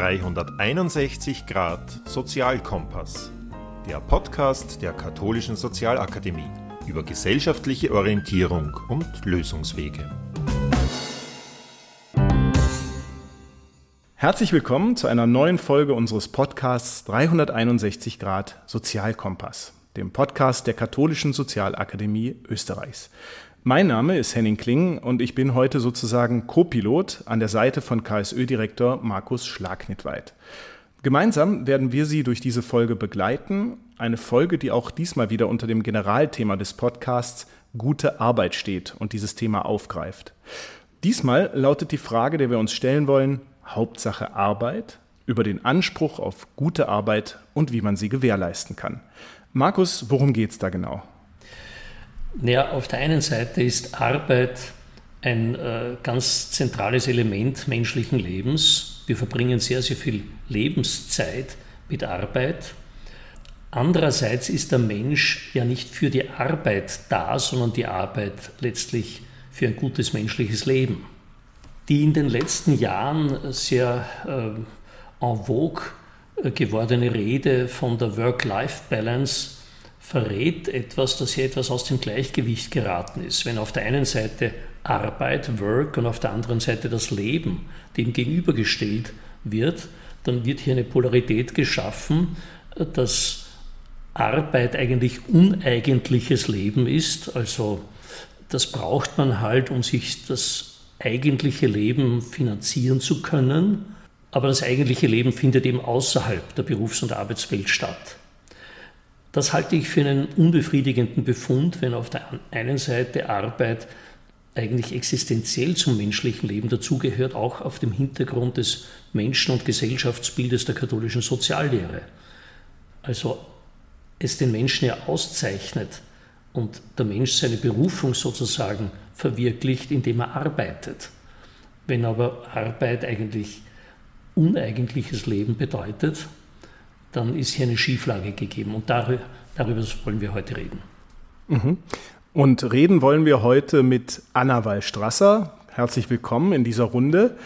361 Grad Sozialkompass, der Podcast der Katholischen Sozialakademie über gesellschaftliche Orientierung und Lösungswege. Herzlich willkommen zu einer neuen Folge unseres Podcasts 361 Grad Sozialkompass, dem Podcast der Katholischen Sozialakademie Österreichs. Mein Name ist Henning Kling und ich bin heute sozusagen Co-Pilot an der Seite von KSÖ-Direktor Markus Schlagnitweit. Gemeinsam werden wir Sie durch diese Folge begleiten. Eine Folge, die auch diesmal wieder unter dem Generalthema des Podcasts gute Arbeit steht und dieses Thema aufgreift. Diesmal lautet die Frage, der wir uns stellen wollen, Hauptsache Arbeit, über den Anspruch auf gute Arbeit und wie man sie gewährleisten kann. Markus, worum geht es da genau? Naja, auf der einen Seite ist Arbeit ein äh, ganz zentrales Element menschlichen Lebens. Wir verbringen sehr, sehr viel Lebenszeit mit Arbeit. Andererseits ist der Mensch ja nicht für die Arbeit da, sondern die Arbeit letztlich für ein gutes menschliches Leben. Die in den letzten Jahren sehr äh, en vogue äh, gewordene Rede von der Work-Life-Balance verrät etwas, dass hier etwas aus dem Gleichgewicht geraten ist. Wenn auf der einen Seite Arbeit, Work und auf der anderen Seite das Leben dem gegenübergestellt wird, dann wird hier eine Polarität geschaffen, dass Arbeit eigentlich uneigentliches Leben ist. Also das braucht man halt, um sich das eigentliche Leben finanzieren zu können. Aber das eigentliche Leben findet eben außerhalb der Berufs- und Arbeitswelt statt. Das halte ich für einen unbefriedigenden Befund, wenn auf der einen Seite Arbeit eigentlich existenziell zum menschlichen Leben dazugehört, auch auf dem Hintergrund des Menschen- und Gesellschaftsbildes der katholischen Soziallehre. Also es den Menschen ja auszeichnet und der Mensch seine Berufung sozusagen verwirklicht, indem er arbeitet. Wenn aber Arbeit eigentlich uneigentliches Leben bedeutet, dann ist hier eine Schieflage gegeben. Und darüber, darüber wollen wir heute reden. Mhm. Und reden wollen wir heute mit Anna Wallstrasser. Herzlich willkommen in dieser Runde.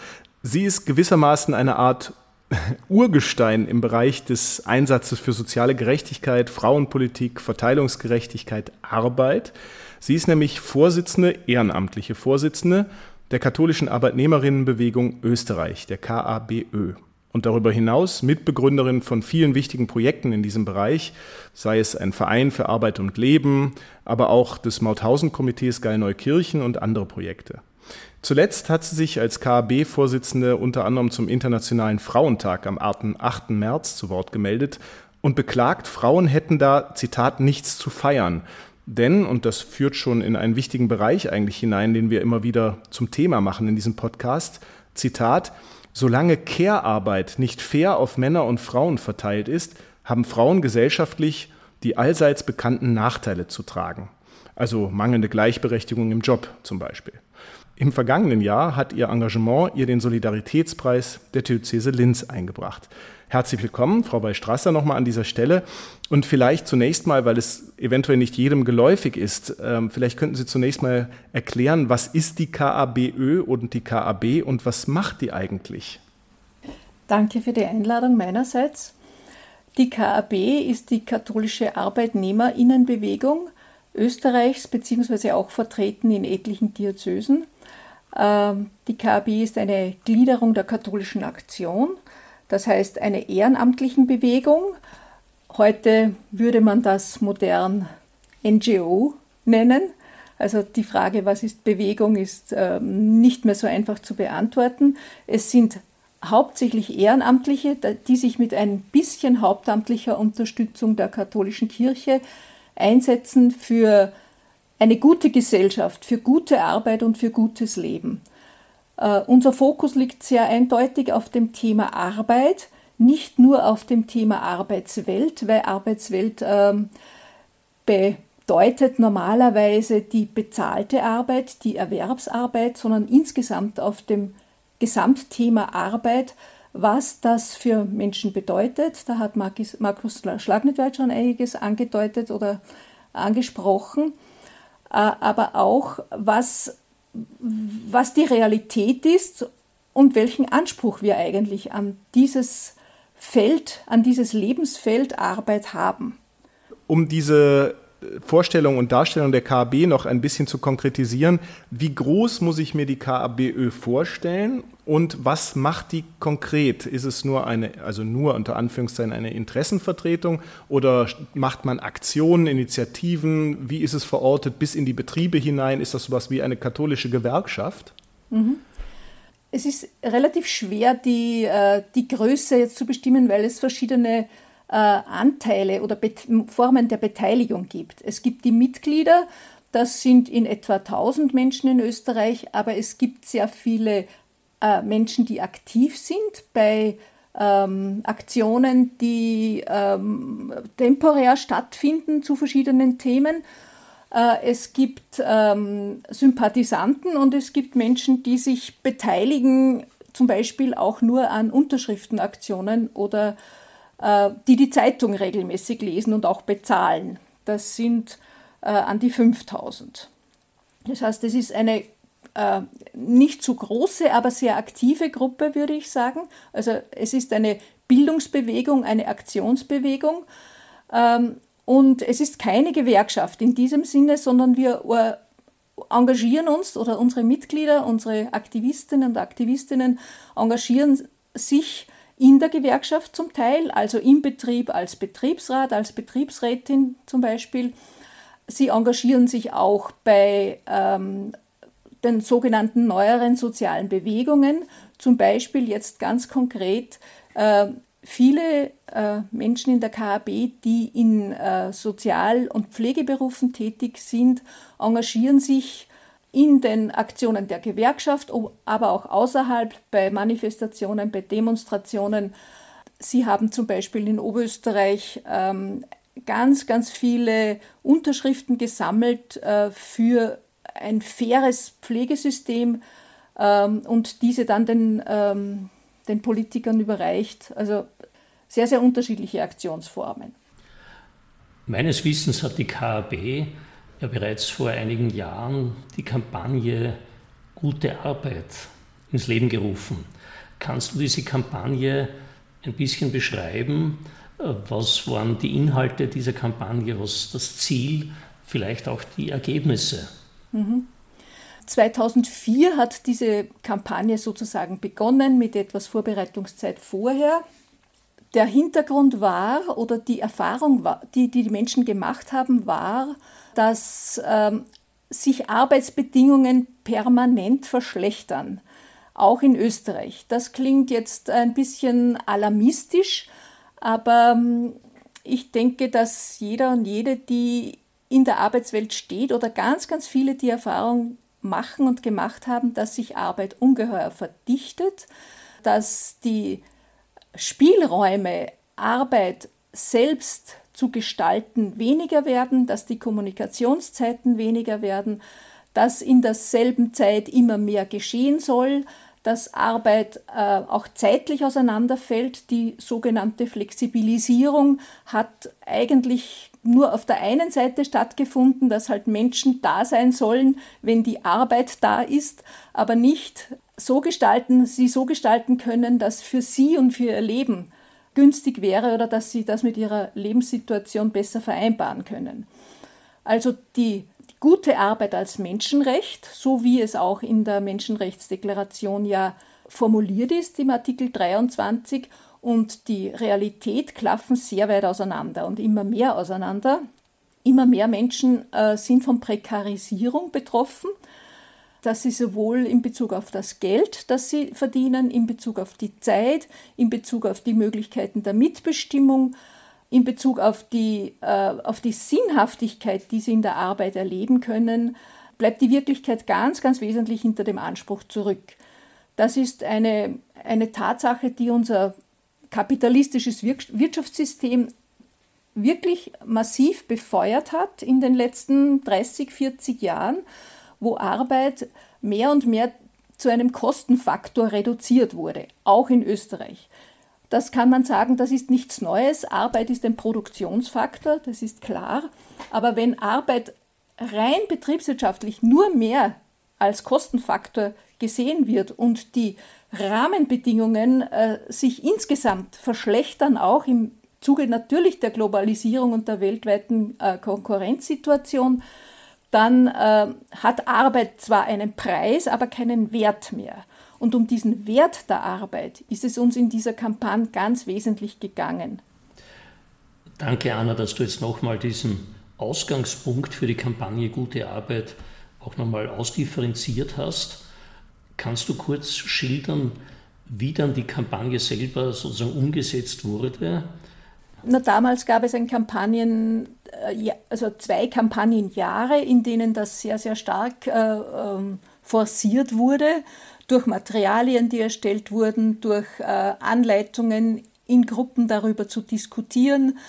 Sie ist gewissermaßen eine Art Urgestein im Bereich des Einsatzes für soziale Gerechtigkeit, Frauenpolitik, Verteilungsgerechtigkeit, Arbeit. Sie ist nämlich Vorsitzende, ehrenamtliche Vorsitzende der katholischen Arbeitnehmerinnenbewegung Österreich, der KABÖ und darüber hinaus Mitbegründerin von vielen wichtigen Projekten in diesem Bereich, sei es ein Verein für Arbeit und Leben, aber auch des Mauthausen-Komitees Gallneukirchen und andere Projekte. Zuletzt hat sie sich als KAB-Vorsitzende unter anderem zum Internationalen Frauentag am 8. März zu Wort gemeldet und beklagt, Frauen hätten da, Zitat, nichts zu feiern. Denn, und das führt schon in einen wichtigen Bereich eigentlich hinein, den wir immer wieder zum Thema machen in diesem Podcast, Zitat, Solange Care-Arbeit nicht fair auf Männer und Frauen verteilt ist, haben Frauen gesellschaftlich die allseits bekannten Nachteile zu tragen. Also mangelnde Gleichberechtigung im Job zum Beispiel. Im vergangenen Jahr hat ihr Engagement ihr den Solidaritätspreis der Diözese Linz eingebracht. Herzlich willkommen, Frau Weistrasser, nochmal an dieser Stelle. Und vielleicht zunächst mal, weil es eventuell nicht jedem geläufig ist, ähm, vielleicht könnten Sie zunächst mal erklären, was ist die KABÖ und die KAB und was macht die eigentlich? Danke für die Einladung meinerseits. Die KAB ist die katholische Arbeitnehmerinnenbewegung Österreichs beziehungsweise auch vertreten in etlichen Diözesen. Ähm, die KAB ist eine Gliederung der katholischen Aktion das heißt eine ehrenamtlichen Bewegung. Heute würde man das modern NGO nennen. Also die Frage, was ist Bewegung, ist ähm, nicht mehr so einfach zu beantworten. Es sind hauptsächlich Ehrenamtliche, die sich mit ein bisschen hauptamtlicher Unterstützung der katholischen Kirche einsetzen für eine gute Gesellschaft, für gute Arbeit und für gutes Leben. Uh, unser Fokus liegt sehr eindeutig auf dem Thema Arbeit, nicht nur auf dem Thema Arbeitswelt, weil Arbeitswelt ähm, bedeutet normalerweise die bezahlte Arbeit, die Erwerbsarbeit, sondern insgesamt auf dem Gesamtthema Arbeit, was das für Menschen bedeutet. Da hat Markus, Markus Schlagnitwald schon einiges angedeutet oder angesprochen, uh, aber auch was was die Realität ist und welchen Anspruch wir eigentlich an dieses Feld, an dieses Lebensfeld Arbeit haben. Um diese Vorstellung und Darstellung der KAB noch ein bisschen zu konkretisieren. Wie groß muss ich mir die KABÖ vorstellen und was macht die konkret? Ist es nur eine, also nur unter Anführungszeichen eine Interessenvertretung oder macht man Aktionen, Initiativen? Wie ist es verortet bis in die Betriebe hinein? Ist das sowas wie eine katholische Gewerkschaft? Mhm. Es ist relativ schwer, die, äh, die Größe jetzt zu bestimmen, weil es verschiedene äh, Anteile oder Formen der Beteiligung gibt. Es gibt die Mitglieder, das sind in etwa 1000 Menschen in Österreich, aber es gibt sehr viele äh, Menschen, die aktiv sind bei ähm, Aktionen, die ähm, temporär stattfinden zu verschiedenen Themen. Äh, es gibt ähm, Sympathisanten und es gibt Menschen, die sich beteiligen, zum Beispiel auch nur an Unterschriftenaktionen oder äh, die die Zeitung regelmäßig lesen und auch bezahlen. Das sind äh, an die 5000. Das heißt, es ist eine äh, nicht zu große, aber sehr aktive Gruppe, würde ich sagen. Also es ist eine Bildungsbewegung, eine Aktionsbewegung. Ähm, und es ist keine Gewerkschaft in diesem Sinne, sondern wir engagieren uns oder unsere Mitglieder, unsere Aktivistinnen und Aktivistinnen engagieren sich in der Gewerkschaft zum Teil, also im Betrieb als Betriebsrat, als Betriebsrätin zum Beispiel. Sie engagieren sich auch bei ähm, den sogenannten neueren sozialen Bewegungen, zum Beispiel jetzt ganz konkret äh, viele äh, Menschen in der KAB, die in äh, Sozial- und Pflegeberufen tätig sind, engagieren sich in den Aktionen der Gewerkschaft, aber auch außerhalb bei Manifestationen, bei Demonstrationen. Sie haben zum Beispiel in Oberösterreich ähm, ganz, ganz viele Unterschriften gesammelt äh, für ein faires Pflegesystem ähm, und diese dann den, ähm, den Politikern überreicht. Also sehr, sehr unterschiedliche Aktionsformen. Meines Wissens hat die KAB ja bereits vor einigen Jahren die Kampagne Gute Arbeit ins Leben gerufen. Kannst du diese Kampagne ein bisschen beschreiben? Was waren die Inhalte dieser Kampagne? Was das Ziel? Vielleicht auch die Ergebnisse? Mhm. 2004 hat diese Kampagne sozusagen begonnen mit etwas Vorbereitungszeit vorher. Der Hintergrund war oder die Erfahrung, die die Menschen gemacht haben, war, dass ähm, sich Arbeitsbedingungen permanent verschlechtern, auch in Österreich. Das klingt jetzt ein bisschen alarmistisch, aber ähm, ich denke, dass jeder und jede, die in der Arbeitswelt steht oder ganz, ganz viele die Erfahrung machen und gemacht haben, dass sich Arbeit ungeheuer verdichtet, dass die Spielräume, Arbeit selbst zu gestalten weniger werden, dass die Kommunikationszeiten weniger werden, dass in derselben Zeit immer mehr geschehen soll, dass Arbeit äh, auch zeitlich auseinanderfällt. Die sogenannte Flexibilisierung hat eigentlich nur auf der einen Seite stattgefunden, dass halt Menschen da sein sollen, wenn die Arbeit da ist, aber nicht so gestalten, sie so gestalten können, dass für sie und für ihr Leben günstig wäre oder dass sie das mit ihrer Lebenssituation besser vereinbaren können. Also die, gute Arbeit als Menschenrecht, so wie es auch in der Menschenrechtsdeklaration ja formuliert ist im Artikel 23 und die Realität klaffen sehr weit auseinander und immer mehr auseinander. Immer mehr Menschen äh, sind von Prekarisierung betroffen dass sie sowohl in Bezug auf das Geld, das sie verdienen, in Bezug auf die Zeit, in Bezug auf die Möglichkeiten der Mitbestimmung, in Bezug auf die, äh, auf die Sinnhaftigkeit, die sie in der Arbeit erleben können, bleibt die Wirklichkeit ganz, ganz wesentlich hinter dem Anspruch zurück. Das ist eine, eine Tatsache, die unser kapitalistisches Wirtschaftssystem wirklich massiv befeuert hat in den letzten 30, 40 Jahren wo Arbeit mehr und mehr zu einem Kostenfaktor reduziert wurde, auch in Österreich. Das kann man sagen, das ist nichts Neues. Arbeit ist ein Produktionsfaktor, das ist klar. Aber wenn Arbeit rein betriebswirtschaftlich nur mehr als Kostenfaktor gesehen wird und die Rahmenbedingungen äh, sich insgesamt verschlechtern, auch im Zuge natürlich der Globalisierung und der weltweiten äh, Konkurrenzsituation, dann äh, hat Arbeit zwar einen Preis, aber keinen Wert mehr. Und um diesen Wert der Arbeit ist es uns in dieser Kampagne ganz wesentlich gegangen. Danke, Anna, dass du jetzt nochmal diesen Ausgangspunkt für die Kampagne Gute Arbeit auch nochmal ausdifferenziert hast. Kannst du kurz schildern, wie dann die Kampagne selber sozusagen umgesetzt wurde? Na, damals gab es ein Kampagnen, äh, also zwei Kampagnenjahre, in denen das sehr, sehr stark äh, ähm, forciert wurde, durch Materialien, die erstellt wurden, durch äh, Anleitungen in Gruppen darüber zu diskutieren,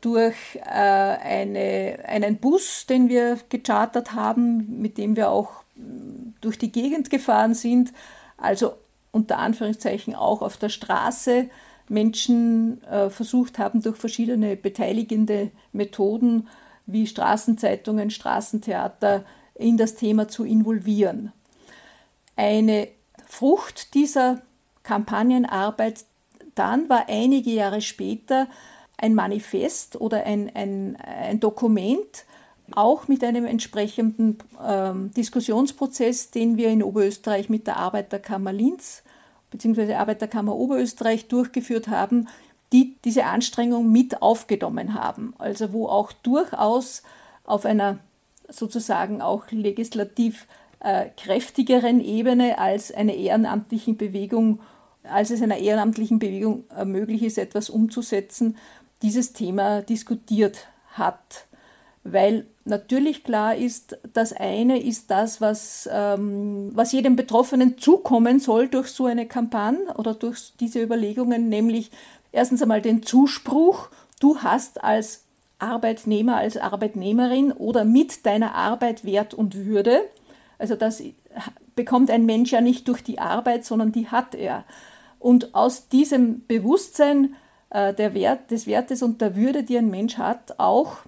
durch äh, eine, einen Bus, den wir gechartert haben, mit dem wir auch mm, durch die Gegend gefahren sind, also unter Anführungszeichen auch auf der Straße Menschen äh, versucht haben, durch verschiedene beteiligende Methoden wie Straßenzeitungen, Straßentheater in das Thema zu involvieren. Eine Frucht dieser Kampagnenarbeit dann war einige Jahre später ein Manifest oder ein, ein, ein Dokument, auch mit einem entsprechenden ähm, Diskussionsprozess, den wir in Oberösterreich mit der Arbeiterkammer Linz bzw. Arbeiterkammer Oberösterreich durchgeführt haben, die diese Anstrengung mit aufgenommen haben. Also wo auch durchaus auf einer sozusagen auch legislativ äh, kräftigeren Ebene als eine ehrenamtlichen Bewegung, als es einer ehrenamtlichen Bewegung äh, möglich ist, etwas umzusetzen, dieses Thema diskutiert hat. Weil natürlich klar ist, das eine ist das, was, ähm, was jedem Betroffenen zukommen soll durch so eine Kampagne oder durch diese Überlegungen, nämlich erstens einmal den Zuspruch, du hast als Arbeitnehmer, als Arbeitnehmerin oder mit deiner Arbeit Wert und Würde. Also das bekommt ein Mensch ja nicht durch die Arbeit, sondern die hat er. Und aus diesem Bewusstsein äh, der Wert, des Wertes und der Würde, die ein Mensch hat, auch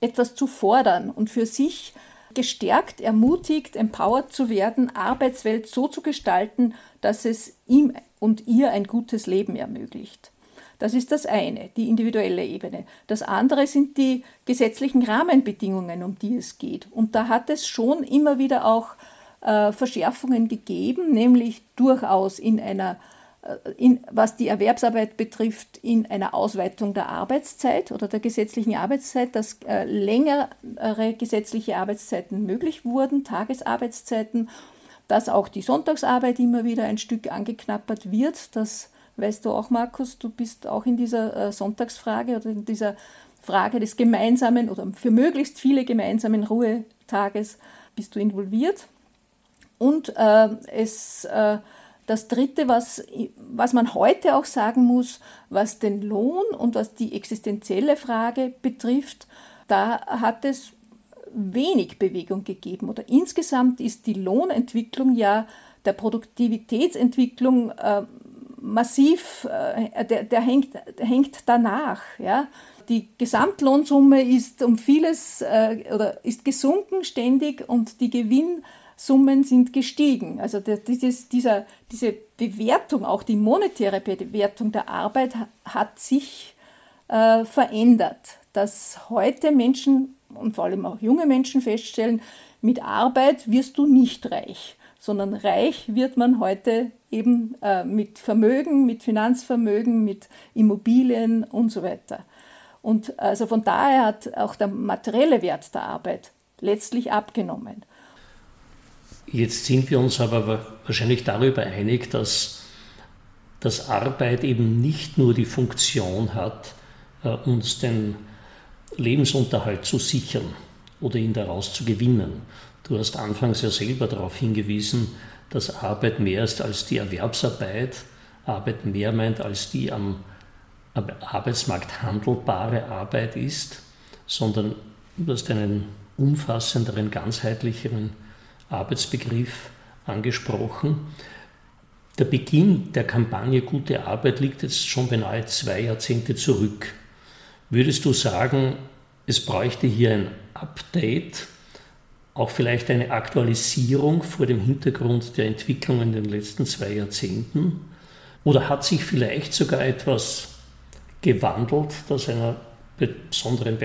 etwas zu fordern und für sich gestärkt, ermutigt, empowered zu werden, Arbeitswelt so zu gestalten, dass es ihm und ihr ein gutes Leben ermöglicht. Das ist das eine, die individuelle Ebene. Das andere sind die gesetzlichen Rahmenbedingungen, um die es geht. Und da hat es schon immer wieder auch äh, Verschärfungen gegeben, nämlich durchaus in einer in, was die Erwerbsarbeit betrifft, in einer Ausweitung der Arbeitszeit oder der gesetzlichen Arbeitszeit, dass äh, längere gesetzliche Arbeitszeiten möglich wurden, Tagesarbeitszeiten, dass auch die Sonntagsarbeit immer wieder ein Stück angeknappert wird. Das weißt du auch, Markus, du bist auch in dieser äh, Sonntagsfrage oder in dieser Frage des gemeinsamen oder für möglichst viele gemeinsamen Ruhetages bist du involviert. Und äh, es äh, das Dritte, was, was man heute auch sagen muss, was den Lohn und was die existenzielle Frage betrifft, da hat es wenig Bewegung gegeben. Oder insgesamt ist die Lohnentwicklung ja der Produktivitätsentwicklung äh, massiv, äh, der, der, hängt, der hängt danach. Ja? Die Gesamtlohnsumme ist um vieles äh, oder ist gesunken ständig und die Gewinn Summen sind gestiegen. Also dieses, dieser, diese Bewertung, auch die monetäre Bewertung der Arbeit hat sich äh, verändert. Dass heute Menschen und vor allem auch junge Menschen feststellen, mit Arbeit wirst du nicht reich, sondern reich wird man heute eben äh, mit Vermögen, mit Finanzvermögen, mit Immobilien und so weiter. Und also von daher hat auch der materielle Wert der Arbeit letztlich abgenommen. Jetzt sind wir uns aber wahrscheinlich darüber einig, dass, dass Arbeit eben nicht nur die Funktion hat, äh, uns den Lebensunterhalt zu sichern oder ihn daraus zu gewinnen. Du hast anfangs ja selber darauf hingewiesen, dass Arbeit mehr ist als die Erwerbsarbeit, Arbeit mehr meint als die am Arbeitsmarkt handelbare Arbeit ist, sondern du hast einen umfassenderen, ganzheitlicheren Arbeitsbegriff angesprochen. Der Beginn der Kampagne Gute Arbeit liegt jetzt schon beinahe zwei Jahrzehnte zurück. Würdest du sagen, es bräuchte hier ein Update auch vielleicht eine Aktualisierung vor dem Hintergrund der Entwicklungen in den letzten zwei Jahrzehnten? Oder hat sich vielleicht sogar etwas gewandelt, das einer besonderen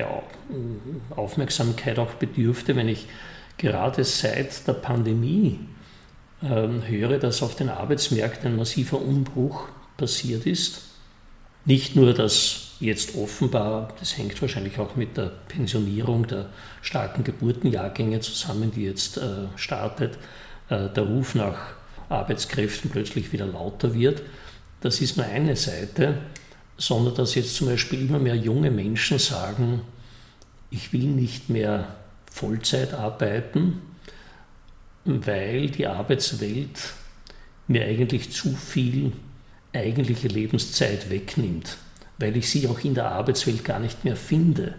Aufmerksamkeit auch bedürfte, wenn ich gerade seit der Pandemie äh, höre, dass auf den Arbeitsmärkten ein massiver Umbruch passiert ist. Nicht nur, dass jetzt offenbar, das hängt wahrscheinlich auch mit der Pensionierung der starken Geburtenjahrgänge zusammen, die jetzt äh, startet, äh, der Ruf nach Arbeitskräften plötzlich wieder lauter wird. Das ist nur eine Seite, sondern dass jetzt zum Beispiel immer mehr junge Menschen sagen, ich will nicht mehr Vollzeit arbeiten, weil die Arbeitswelt mir eigentlich zu viel eigentliche Lebenszeit wegnimmt, weil ich sie auch in der Arbeitswelt gar nicht mehr finde.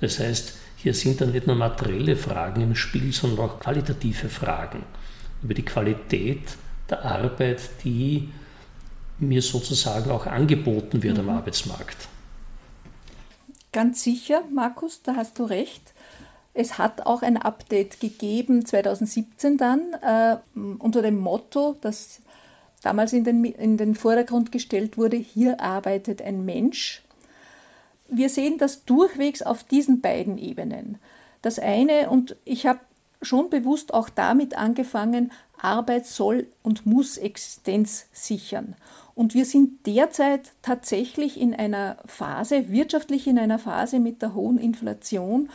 Das heißt, hier sind dann nicht nur materielle Fragen im Spiel, sondern auch qualitative Fragen über die Qualität der Arbeit, die mir sozusagen auch angeboten wird mhm. am Arbeitsmarkt. Ganz sicher, Markus, da hast du recht. Es hat auch ein Update gegeben, 2017 dann, äh, unter dem Motto, das damals in den, in den Vordergrund gestellt wurde, hier arbeitet ein Mensch. Wir sehen das durchwegs auf diesen beiden Ebenen. Das eine, und ich habe schon bewusst auch damit angefangen, Arbeit soll und muss Existenz sichern. Und wir sind derzeit tatsächlich in einer Phase, wirtschaftlich in einer Phase mit der hohen Inflation,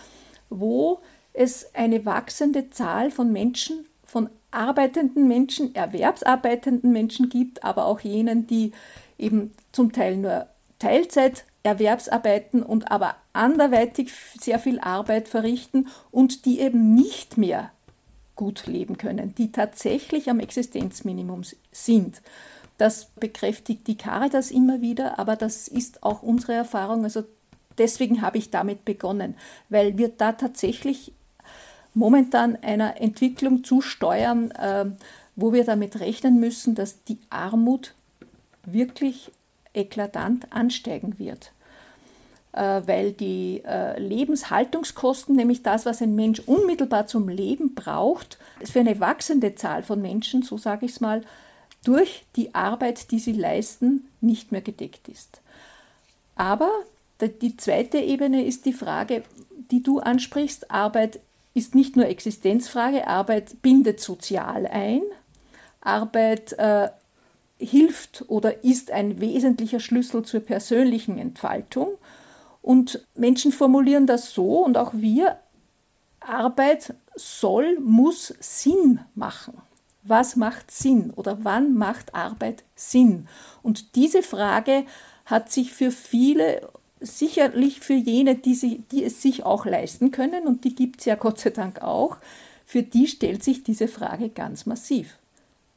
wo es eine wachsende Zahl von Menschen, von arbeitenden Menschen, erwerbsarbeitenden Menschen gibt, aber auch jenen, die eben zum Teil nur Teilzeit Erwerbsarbeiten und aber anderweitig sehr viel Arbeit verrichten und die eben nicht mehr gut leben können, die tatsächlich am Existenzminimum sind. Das bekräftigt die Caritas immer wieder, aber das ist auch unsere Erfahrung. Also deswegen habe ich damit begonnen, weil wir da tatsächlich momentan einer Entwicklung zusteuern, äh, wo wir damit rechnen müssen, dass die Armut wirklich eklatant ansteigen wird. Äh, weil die äh, Lebenshaltungskosten, nämlich das, was ein Mensch unmittelbar zum Leben braucht, für eine wachsende Zahl von Menschen, so sage ich es mal, durch die Arbeit, die sie leisten, nicht mehr gedeckt ist. Aber die zweite Ebene ist die Frage, die du ansprichst. Arbeit ist nicht nur Existenzfrage, Arbeit bindet sozial ein. Arbeit äh, hilft oder ist ein wesentlicher Schlüssel zur persönlichen Entfaltung. Und Menschen formulieren das so und auch wir, Arbeit soll, muss Sinn machen. Was macht Sinn oder wann macht Arbeit Sinn? Und diese Frage hat sich für viele sicherlich für jene, die, sie, die es sich auch leisten können, und die gibt es ja Gott sei Dank auch, für die stellt sich diese Frage ganz massiv.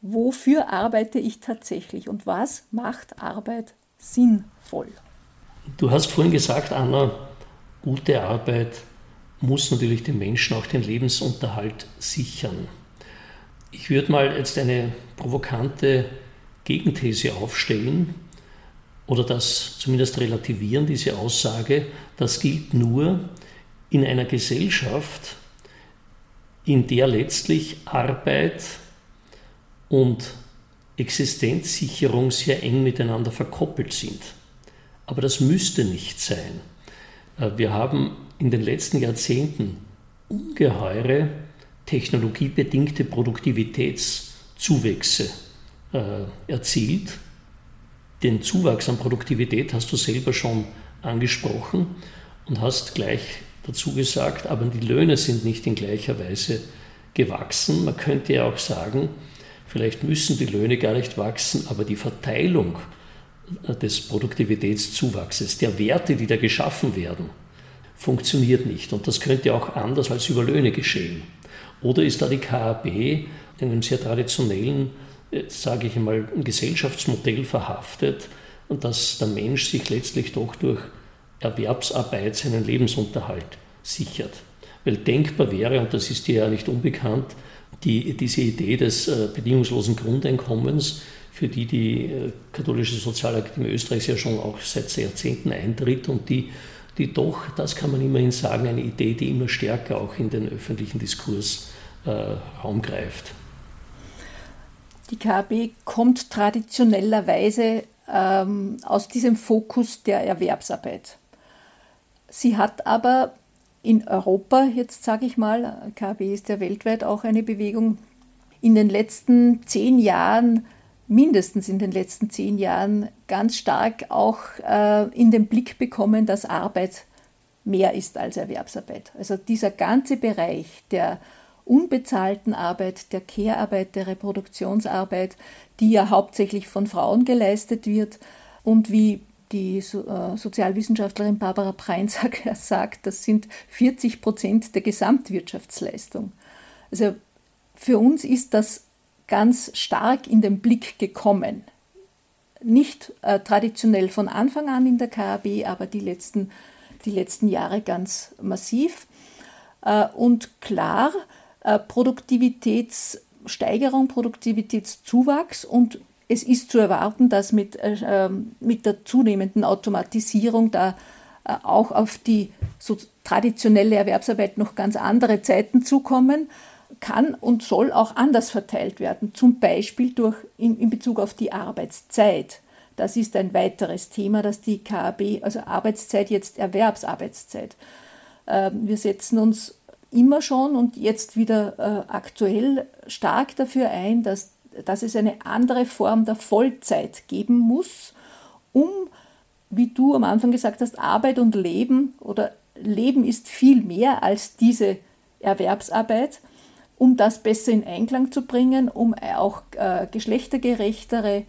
Wofür arbeite ich tatsächlich und was macht Arbeit sinnvoll? Du hast vorhin gesagt, Anna, gute Arbeit muss natürlich den Menschen auch den Lebensunterhalt sichern. Ich würde mal jetzt eine provokante Gegenthese aufstellen oder das zumindest relativieren, diese Aussage, das gilt nur in einer Gesellschaft, in der letztlich Arbeit und Existenzsicherung sehr eng miteinander verkoppelt sind. Aber das müsste nicht sein. Äh, wir haben in den letzten Jahrzehnten ungeheure technologiebedingte Produktivitätszuwächse äh, erzielt den Zuwachs an Produktivität hast du selber schon angesprochen und hast gleich dazu gesagt, aber die Löhne sind nicht in gleicher Weise gewachsen. Man könnte ja auch sagen, vielleicht müssen die Löhne gar nicht wachsen, aber die Verteilung des Produktivitätszuwachses, der Werte, die da geschaffen werden, funktioniert nicht. Und das könnte auch anders als über Löhne geschehen. Oder ist da die KAB in einem sehr traditionellen sage ich einmal, ein Gesellschaftsmodell verhaftet und dass der Mensch sich letztlich doch durch Erwerbsarbeit seinen Lebensunterhalt sichert. Weil denkbar wäre, und das ist dir ja nicht unbekannt, die, diese Idee des äh, bedingungslosen Grundeinkommens, für die die äh, Katholische Sozialakademie Österreichs ja schon auch seit Jahrzehnten eintritt und die, die doch, das kann man immerhin sagen, eine Idee, die immer stärker auch in den öffentlichen Diskurs äh, Raum greift. Die KAB kommt traditionellerweise ähm, aus diesem Fokus der Erwerbsarbeit. Sie hat aber in Europa, jetzt sage ich mal, KAB ist ja weltweit auch eine Bewegung, in den letzten zehn Jahren, mindestens in den letzten zehn Jahren, ganz stark auch äh, in den Blick bekommen, dass Arbeit mehr ist als Erwerbsarbeit. Also dieser ganze Bereich der unbezahlten Arbeit, der Care-Arbeit, der Reproduktionsarbeit, die ja hauptsächlich von Frauen geleistet wird und wie die äh, Sozialwissenschaftlerin Barbara Preinsack sagt, das sind 40 Prozent der Gesamtwirtschaftsleistung. Also für uns ist das ganz stark in den Blick gekommen. Nicht äh, traditionell von Anfang an in der KAB, aber die letzten, die letzten Jahre ganz massiv. Äh, und klar, Produktivitätssteigerung, Produktivitätszuwachs und es ist zu erwarten, dass mit, äh, ähm, mit der zunehmenden Automatisierung da äh, auch auf die so traditionelle Erwerbsarbeit noch ganz andere Zeiten zukommen, kann und soll auch anders verteilt werden, zum Beispiel durch, in, in Bezug auf die Arbeitszeit. Das ist ein weiteres Thema, dass die KAB, also Arbeitszeit jetzt Erwerbsarbeitszeit. Äh, wir setzen uns immer schon und jetzt wieder äh, aktuell stark dafür ein, dass, dass es eine andere Form der Vollzeit geben muss, um, wie du am Anfang gesagt hast, Arbeit und Leben oder Leben ist viel mehr als diese Erwerbsarbeit, um das besser in Einklang zu bringen, um auch äh, geschlechtergerechtere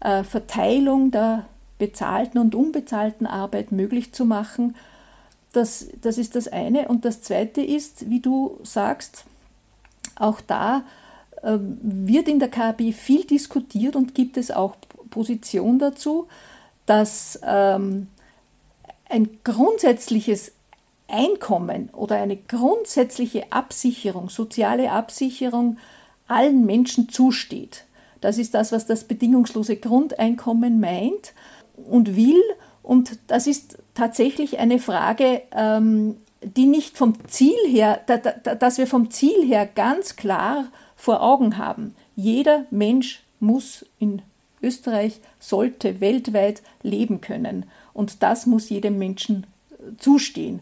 äh, Verteilung der bezahlten und unbezahlten Arbeit möglich zu machen das, das ist das eine. Und das zweite ist, wie du sagst, auch da äh, wird in der KAB viel diskutiert und gibt es auch Position dazu, dass ähm, ein grundsätzliches Einkommen oder eine grundsätzliche Absicherung, soziale Absicherung allen Menschen zusteht. Das ist das, was das bedingungslose Grundeinkommen meint und will. Und das ist tatsächlich eine Frage, ähm, die nicht vom Ziel her, da, da, dass wir vom Ziel her ganz klar vor Augen haben. Jeder Mensch muss in Österreich, sollte weltweit leben können. Und das muss jedem Menschen äh, zustehen.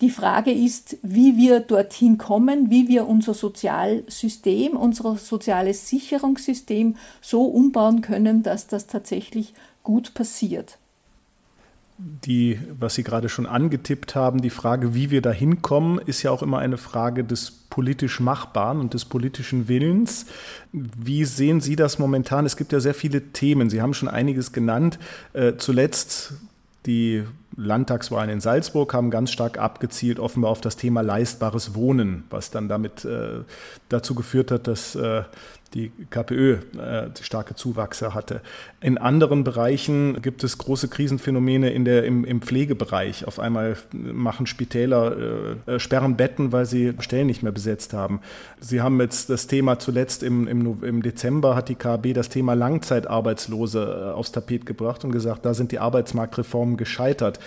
Die Frage ist, wie wir dorthin kommen, wie wir unser Sozialsystem, unser soziales Sicherungssystem so umbauen können, dass das tatsächlich gut passiert die, was Sie gerade schon angetippt haben, die Frage, wie wir da hinkommen, ist ja auch immer eine Frage des politisch Machbaren und des politischen Willens. Wie sehen Sie das momentan? Es gibt ja sehr viele Themen. Sie haben schon einiges genannt. Äh, zuletzt die Landtagswahlen in Salzburg haben ganz stark abgezielt offenbar auf das Thema leistbares Wohnen, was dann damit äh, dazu geführt hat, dass äh, die KPÖ äh, starke Zuwachse hatte. In anderen Bereichen gibt es große Krisenphänomene in der, im, im Pflegebereich. Auf einmal machen Spitäler, äh, sperren Betten, weil sie Stellen nicht mehr besetzt haben. Sie haben jetzt das Thema zuletzt im, im, im Dezember hat die KAB das Thema Langzeitarbeitslose äh, aufs Tapet gebracht und gesagt, da sind die Arbeitsmarktreformen gescheitert.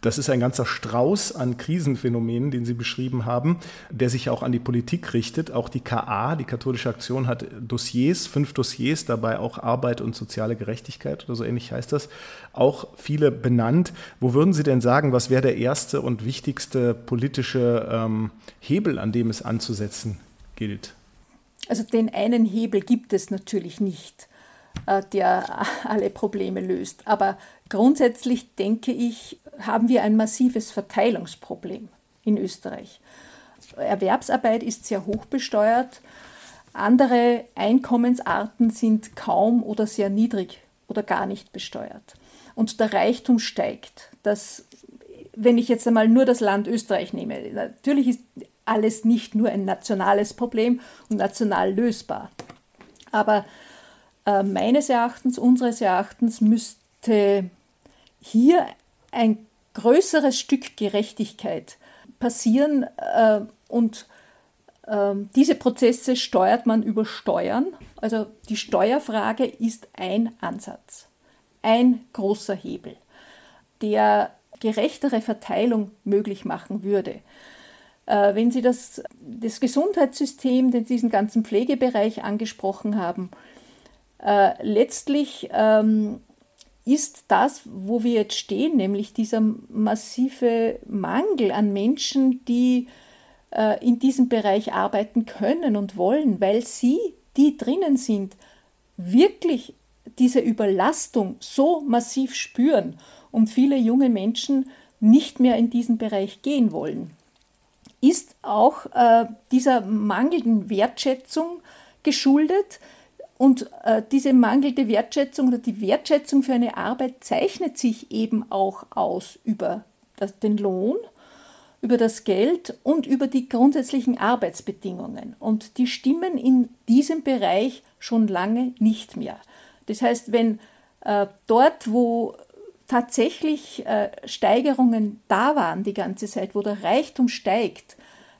Das ist ein ganzer Strauß an Krisenphänomenen, den Sie beschrieben haben, der sich auch an die Politik richtet. Auch die KA, die Katholische Aktion, hat Dossiers, fünf Dossiers, dabei auch Arbeit und soziale Gerechtigkeit oder so ähnlich heißt das, auch viele benannt. Wo würden Sie denn sagen, was wäre der erste und wichtigste politische ähm, Hebel, an dem es anzusetzen gilt? Also den einen Hebel gibt es natürlich nicht, äh, der alle Probleme löst. Aber grundsätzlich denke ich, haben wir ein massives Verteilungsproblem in Österreich. Erwerbsarbeit ist sehr hoch besteuert. Andere Einkommensarten sind kaum oder sehr niedrig oder gar nicht besteuert. Und der Reichtum steigt. Das, wenn ich jetzt einmal nur das Land Österreich nehme, natürlich ist alles nicht nur ein nationales Problem und national lösbar. Aber äh, meines Erachtens, unseres Erachtens müsste hier ein größeres Stück Gerechtigkeit passieren äh, und äh, diese Prozesse steuert man über Steuern. Also die Steuerfrage ist ein Ansatz, ein großer Hebel, der gerechtere Verteilung möglich machen würde. Äh, wenn Sie das, das Gesundheitssystem, diesen ganzen Pflegebereich angesprochen haben, äh, letztlich ähm, ist das, wo wir jetzt stehen, nämlich dieser massive Mangel an Menschen, die äh, in diesem Bereich arbeiten können und wollen, weil sie, die drinnen sind, wirklich diese Überlastung so massiv spüren und viele junge Menschen nicht mehr in diesen Bereich gehen wollen, ist auch äh, dieser mangelnden Wertschätzung geschuldet. Und äh, diese mangelnde Wertschätzung oder die Wertschätzung für eine Arbeit zeichnet sich eben auch aus über das, den Lohn, über das Geld und über die grundsätzlichen Arbeitsbedingungen. Und die stimmen in diesem Bereich schon lange nicht mehr. Das heißt, wenn äh, dort, wo tatsächlich äh, Steigerungen da waren die ganze Zeit, wo der Reichtum steigt,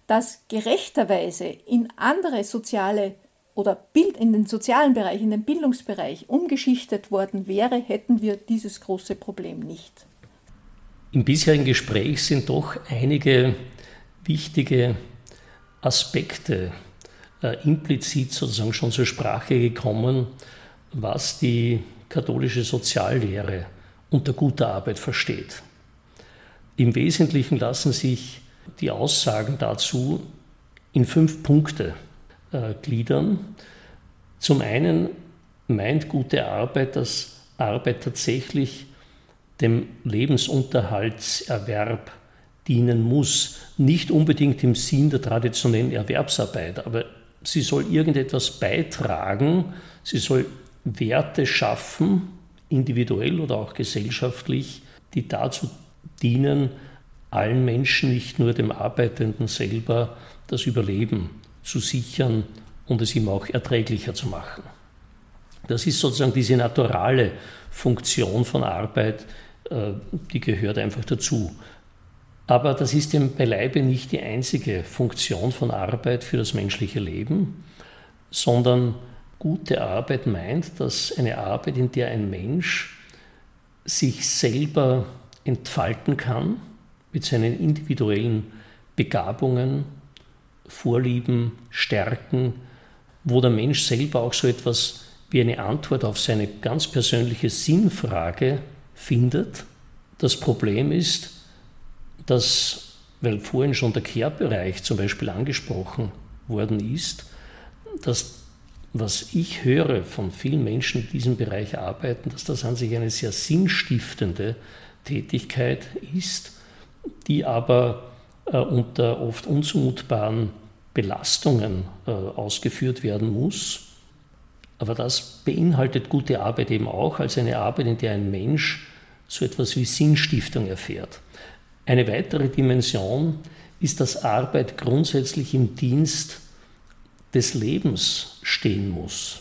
dass gerechterweise in andere soziale oder Bild in den sozialen Bereich, in den Bildungsbereich umgeschichtet worden wäre, hätten wir dieses große Problem nicht. Im bisherigen Gespräch sind doch einige wichtige Aspekte äh, implizit sozusagen schon zur Sprache gekommen, was die katholische Soziallehre unter guter Arbeit versteht. Im Wesentlichen lassen sich die Aussagen dazu in fünf Punkte äh, gliedern. Zum einen meint gute Arbeit, dass Arbeit tatsächlich dem Lebensunterhaltserwerb dienen muss. Nicht unbedingt im Sinn der traditionellen Erwerbsarbeit, aber sie soll irgendetwas beitragen, sie soll Werte schaffen, individuell oder auch gesellschaftlich, die dazu dienen, allen Menschen, nicht nur dem Arbeitenden selber, das Überleben zu sichern und es ihm auch erträglicher zu machen. Das ist sozusagen diese naturale Funktion von Arbeit, äh, die gehört einfach dazu. Aber das ist dem beileibe nicht die einzige Funktion von Arbeit für das menschliche Leben, sondern gute Arbeit meint, dass eine Arbeit, in der ein Mensch sich selber entfalten kann mit seinen individuellen Begabungen, Vorlieben, Stärken, wo der Mensch selber auch so etwas wie eine Antwort auf seine ganz persönliche Sinnfrage findet. Das Problem ist, dass, weil vorhin schon der Kehrbereich zum Beispiel angesprochen worden ist, dass was ich höre von vielen Menschen, die in diesem Bereich arbeiten, dass das an sich eine sehr sinnstiftende Tätigkeit ist, die aber unter oft unzumutbaren Belastungen äh, ausgeführt werden muss. Aber das beinhaltet gute Arbeit eben auch als eine Arbeit, in der ein Mensch so etwas wie Sinnstiftung erfährt. Eine weitere Dimension ist, dass Arbeit grundsätzlich im Dienst des Lebens stehen muss.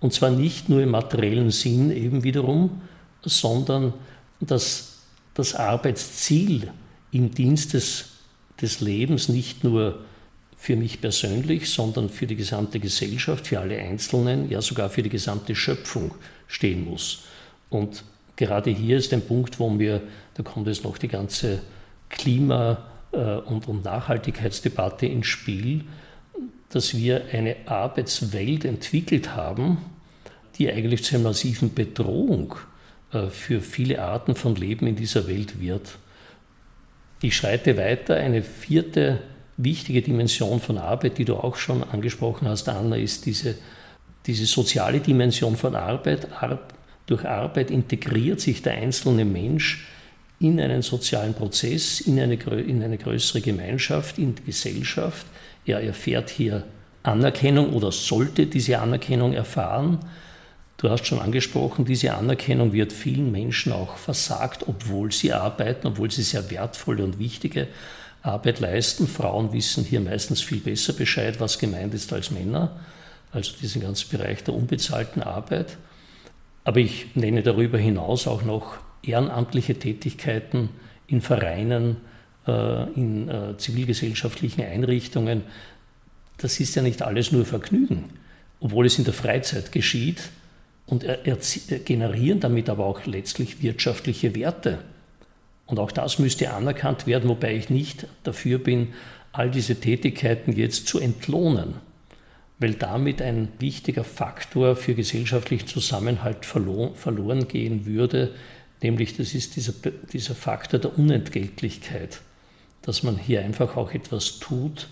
Und zwar nicht nur im materiellen Sinn eben wiederum, sondern dass das Arbeitsziel im Dienst des, des Lebens nicht nur für mich persönlich, sondern für die gesamte Gesellschaft, für alle Einzelnen, ja sogar für die gesamte Schöpfung stehen muss. Und gerade hier ist ein Punkt, wo wir, da kommt jetzt noch die ganze Klima- äh, und, und Nachhaltigkeitsdebatte ins Spiel, dass wir eine Arbeitswelt entwickelt haben, die eigentlich zu einer massiven Bedrohung äh, für viele Arten von Leben in dieser Welt wird. Ich schreite weiter. Eine vierte wichtige Dimension von Arbeit, die du auch schon angesprochen hast, Anna, ist diese, diese soziale Dimension von Arbeit. Durch Arbeit integriert sich der einzelne Mensch in einen sozialen Prozess, in eine, in eine größere Gemeinschaft, in die Gesellschaft. Er erfährt hier Anerkennung oder sollte diese Anerkennung erfahren. Du hast schon angesprochen, diese Anerkennung wird vielen Menschen auch versagt, obwohl sie arbeiten, obwohl sie sehr wertvolle und wichtige Arbeit leisten. Frauen wissen hier meistens viel besser Bescheid, was gemeint ist als Männer, also diesen ganzen Bereich der unbezahlten Arbeit. Aber ich nenne darüber hinaus auch noch ehrenamtliche Tätigkeiten in Vereinen, äh, in äh, zivilgesellschaftlichen Einrichtungen. Das ist ja nicht alles nur Vergnügen, obwohl es in der Freizeit geschieht und generieren damit aber auch letztlich wirtschaftliche Werte. Und auch das müsste anerkannt werden, wobei ich nicht dafür bin, all diese Tätigkeiten jetzt zu entlohnen, weil damit ein wichtiger Faktor für gesellschaftlichen Zusammenhalt verloren gehen würde, nämlich das ist dieser, dieser Faktor der Unentgeltlichkeit, dass man hier einfach auch etwas tut,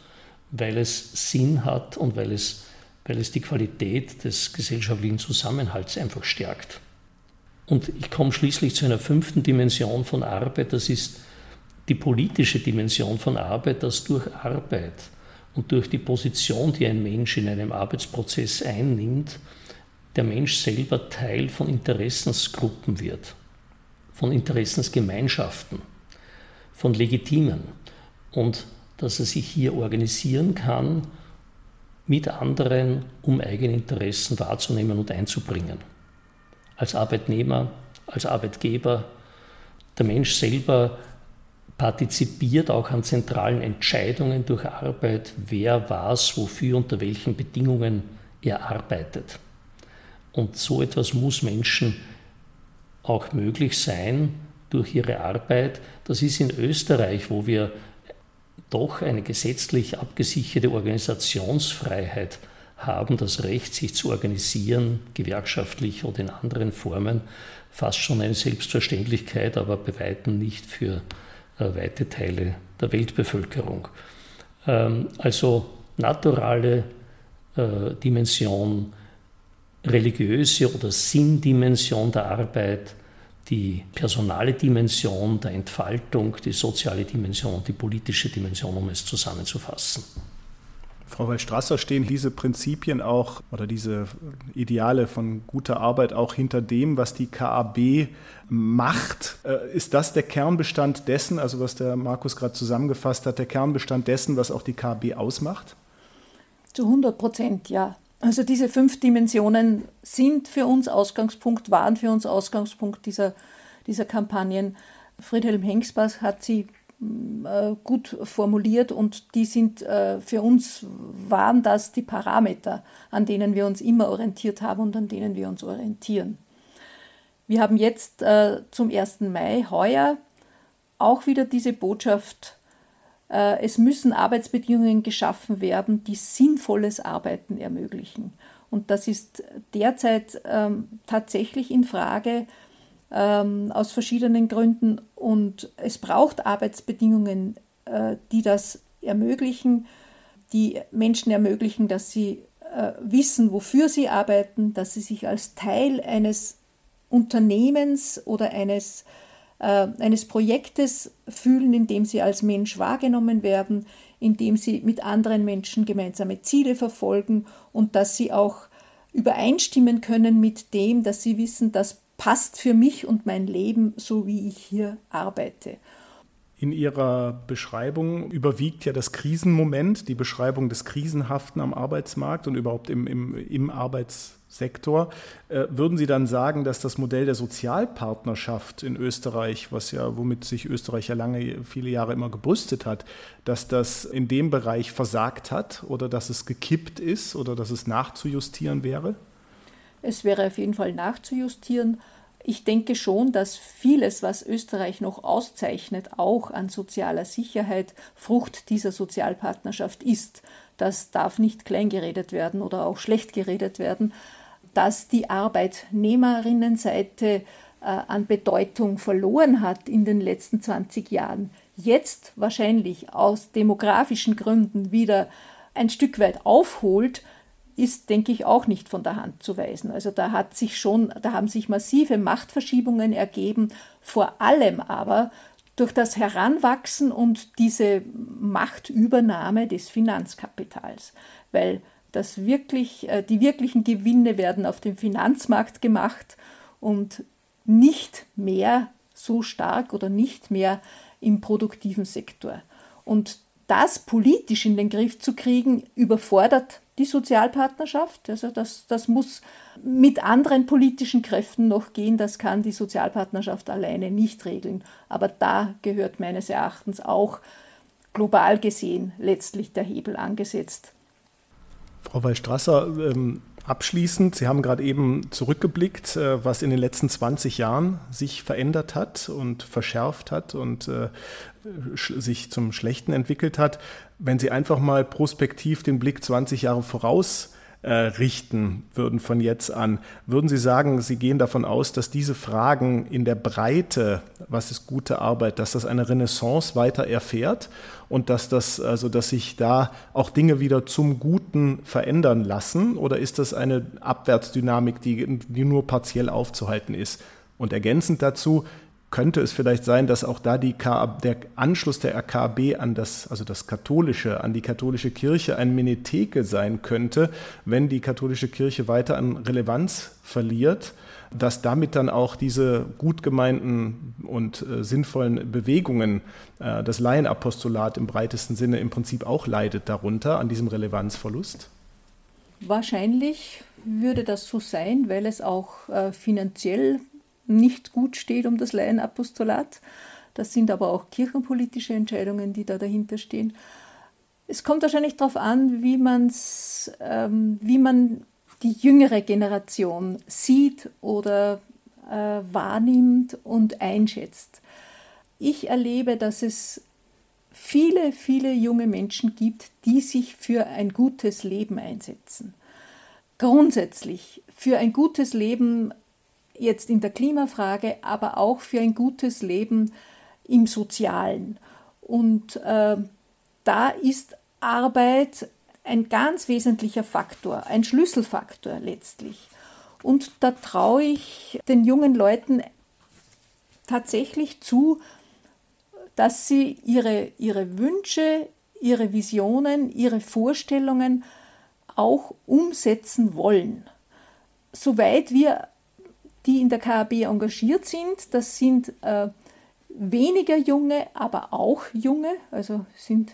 weil es Sinn hat und weil es, weil es die Qualität des gesellschaftlichen Zusammenhalts einfach stärkt. Und ich komme schließlich zu einer fünften Dimension von Arbeit, das ist die politische Dimension von Arbeit, dass durch Arbeit und durch die Position, die ein Mensch in einem Arbeitsprozess einnimmt, der Mensch selber Teil von Interessensgruppen wird, von Interessensgemeinschaften, von Legitimen und dass er sich hier organisieren kann mit anderen, um eigene Interessen wahrzunehmen und einzubringen. Als Arbeitnehmer, als Arbeitgeber, der Mensch selber partizipiert auch an zentralen Entscheidungen durch Arbeit, wer was, wofür, unter welchen Bedingungen er arbeitet. Und so etwas muss Menschen auch möglich sein durch ihre Arbeit. Das ist in Österreich, wo wir doch eine gesetzlich abgesicherte Organisationsfreiheit haben, das Recht, sich zu organisieren, gewerkschaftlich oder in anderen Formen, fast schon eine Selbstverständlichkeit, aber bei weitem nicht für äh, weite Teile der Weltbevölkerung. Ähm, also naturale äh, Dimension, religiöse oder Sinndimension der Arbeit, die personale Dimension der Entfaltung, die soziale Dimension und die politische Dimension, um es zusammenzufassen. Frau Waldstrasser, stehen diese Prinzipien auch oder diese Ideale von guter Arbeit auch hinter dem, was die KAB macht? Äh, ist das der Kernbestand dessen, also was der Markus gerade zusammengefasst hat, der Kernbestand dessen, was auch die KAB ausmacht? Zu 100 Prozent, ja. Also diese fünf Dimensionen sind für uns Ausgangspunkt, waren für uns Ausgangspunkt dieser, dieser Kampagnen. Friedhelm Hengsbach hat sie äh, gut formuliert und die sind äh, für uns, waren das die Parameter, an denen wir uns immer orientiert haben und an denen wir uns orientieren. Wir haben jetzt äh, zum 1. Mai heuer auch wieder diese Botschaft, es müssen Arbeitsbedingungen geschaffen werden, die sinnvolles Arbeiten ermöglichen. Und das ist derzeit ähm, tatsächlich in Frage, ähm, aus verschiedenen Gründen. Und es braucht Arbeitsbedingungen, äh, die das ermöglichen, die Menschen ermöglichen, dass sie äh, wissen, wofür sie arbeiten, dass sie sich als Teil eines Unternehmens oder eines, äh, eines Projektes fühlen, in dem sie als Mensch wahrgenommen werden, in dem sie mit anderen Menschen gemeinsame Ziele verfolgen und dass sie auch übereinstimmen können mit dem, dass sie wissen, dass passt für mich und mein Leben, so wie ich hier arbeite. In Ihrer Beschreibung überwiegt ja das Krisenmoment, die Beschreibung des Krisenhaften am Arbeitsmarkt und überhaupt im, im, im Arbeitssektor. Äh, würden Sie dann sagen, dass das Modell der Sozialpartnerschaft in Österreich, was ja, womit sich Österreich ja lange, viele Jahre immer gebrüstet hat, dass das in dem Bereich versagt hat oder dass es gekippt ist oder dass es nachzujustieren wäre? Es wäre auf jeden Fall nachzujustieren. Ich denke schon, dass vieles, was Österreich noch auszeichnet, auch an sozialer Sicherheit, Frucht dieser Sozialpartnerschaft ist. Das darf nicht kleingeredet werden oder auch schlecht geredet werden. Dass die Arbeitnehmerinnenseite äh, an Bedeutung verloren hat in den letzten 20 Jahren, jetzt wahrscheinlich aus demografischen Gründen wieder ein Stück weit aufholt, ist, denke ich, auch nicht von der Hand zu weisen. Also da hat sich schon, da haben sich massive Machtverschiebungen ergeben, vor allem aber durch das Heranwachsen und diese Machtübernahme des Finanzkapitals, weil das wirklich, äh, die wirklichen Gewinne werden auf dem Finanzmarkt gemacht und nicht mehr so stark oder nicht mehr im produktiven Sektor. Und das politisch in den Griff zu kriegen, überfordert die Sozialpartnerschaft. Also das, das muss mit anderen politischen Kräften noch gehen. Das kann die Sozialpartnerschaft alleine nicht regeln. Aber da gehört meines Erachtens auch global gesehen letztlich der Hebel angesetzt. Frau Wallstrasser, ähm, Abschließend, Sie haben gerade eben zurückgeblickt, äh, was in den letzten 20 Jahren sich verändert hat und verschärft hat und äh, sich zum Schlechten entwickelt hat. Wenn Sie einfach mal prospektiv den Blick 20 Jahre voraus äh, richten würden von jetzt an, würden Sie sagen, Sie gehen davon aus, dass diese Fragen in der Breite, was ist gute Arbeit, dass das eine Renaissance weiter erfährt und dass das, also dass sich da auch Dinge wieder zum Guten verändern lassen? Oder ist das eine Abwärtsdynamik, die, die nur partiell aufzuhalten ist? Und ergänzend dazu, könnte es vielleicht sein, dass auch da die KAB, der Anschluss der RKB an das, also das katholische, an die katholische Kirche ein Menetheke sein könnte, wenn die katholische Kirche weiter an Relevanz verliert, dass damit dann auch diese gut gemeinten und äh, sinnvollen Bewegungen, äh, das Laienapostolat im breitesten Sinne im Prinzip auch leidet darunter, an diesem Relevanzverlust? Wahrscheinlich würde das so sein, weil es auch äh, finanziell nicht gut steht um das Laienapostolat. Das sind aber auch kirchenpolitische Entscheidungen, die da dahinter stehen. Es kommt wahrscheinlich darauf an, wie, man's, ähm, wie man die jüngere Generation sieht oder äh, wahrnimmt und einschätzt. Ich erlebe, dass es viele, viele junge Menschen gibt, die sich für ein gutes Leben einsetzen. Grundsätzlich für ein gutes Leben jetzt in der Klimafrage, aber auch für ein gutes Leben im Sozialen. Und äh, da ist Arbeit ein ganz wesentlicher Faktor, ein Schlüsselfaktor letztlich. Und da traue ich den jungen Leuten tatsächlich zu, dass sie ihre, ihre Wünsche, ihre Visionen, ihre Vorstellungen auch umsetzen wollen. Soweit wir die in der KAB engagiert sind. Das sind äh, weniger junge, aber auch junge, also sind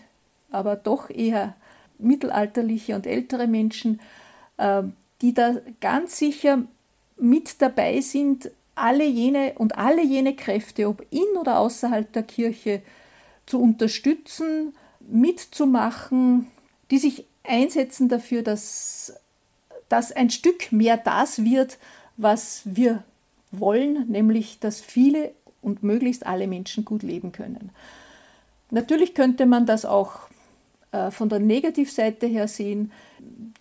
aber doch eher mittelalterliche und ältere Menschen, äh, die da ganz sicher mit dabei sind, alle jene und alle jene Kräfte, ob in oder außerhalb der Kirche, zu unterstützen, mitzumachen, die sich einsetzen dafür, dass das ein Stück mehr das wird, was wir wollen, nämlich dass viele und möglichst alle Menschen gut leben können. Natürlich könnte man das auch äh, von der Negativseite her sehen.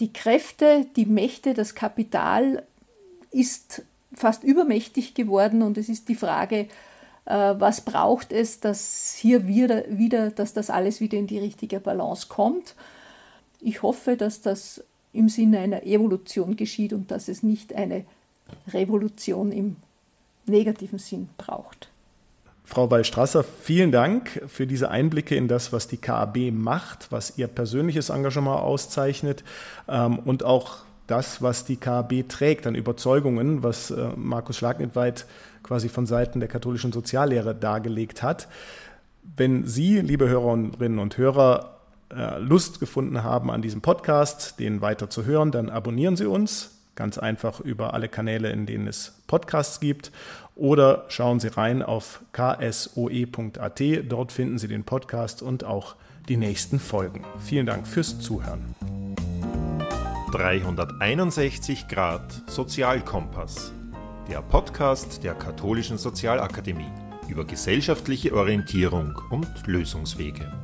Die Kräfte, die Mächte, das Kapital ist fast übermächtig geworden und es ist die Frage, äh, was braucht es, dass hier wieder, wieder, dass das alles wieder in die richtige Balance kommt. Ich hoffe, dass das im Sinne einer Evolution geschieht und dass es nicht eine Revolution im negativen Sinn braucht. Frau Wallstrasser, vielen Dank für diese Einblicke in das, was die KAB macht, was Ihr persönliches Engagement auszeichnet ähm, und auch das, was die KAB trägt an Überzeugungen, was äh, Markus Schlagnitweit quasi von Seiten der katholischen Soziallehre dargelegt hat. Wenn Sie, liebe Hörerinnen und Hörer, äh, Lust gefunden haben, an diesem Podcast, den weiter zu hören, dann abonnieren Sie uns Ganz einfach über alle Kanäle, in denen es Podcasts gibt. Oder schauen Sie rein auf ksoe.at. Dort finden Sie den Podcast und auch die nächsten Folgen. Vielen Dank fürs Zuhören. 361 Grad Sozialkompass. Der Podcast der Katholischen Sozialakademie über gesellschaftliche Orientierung und Lösungswege.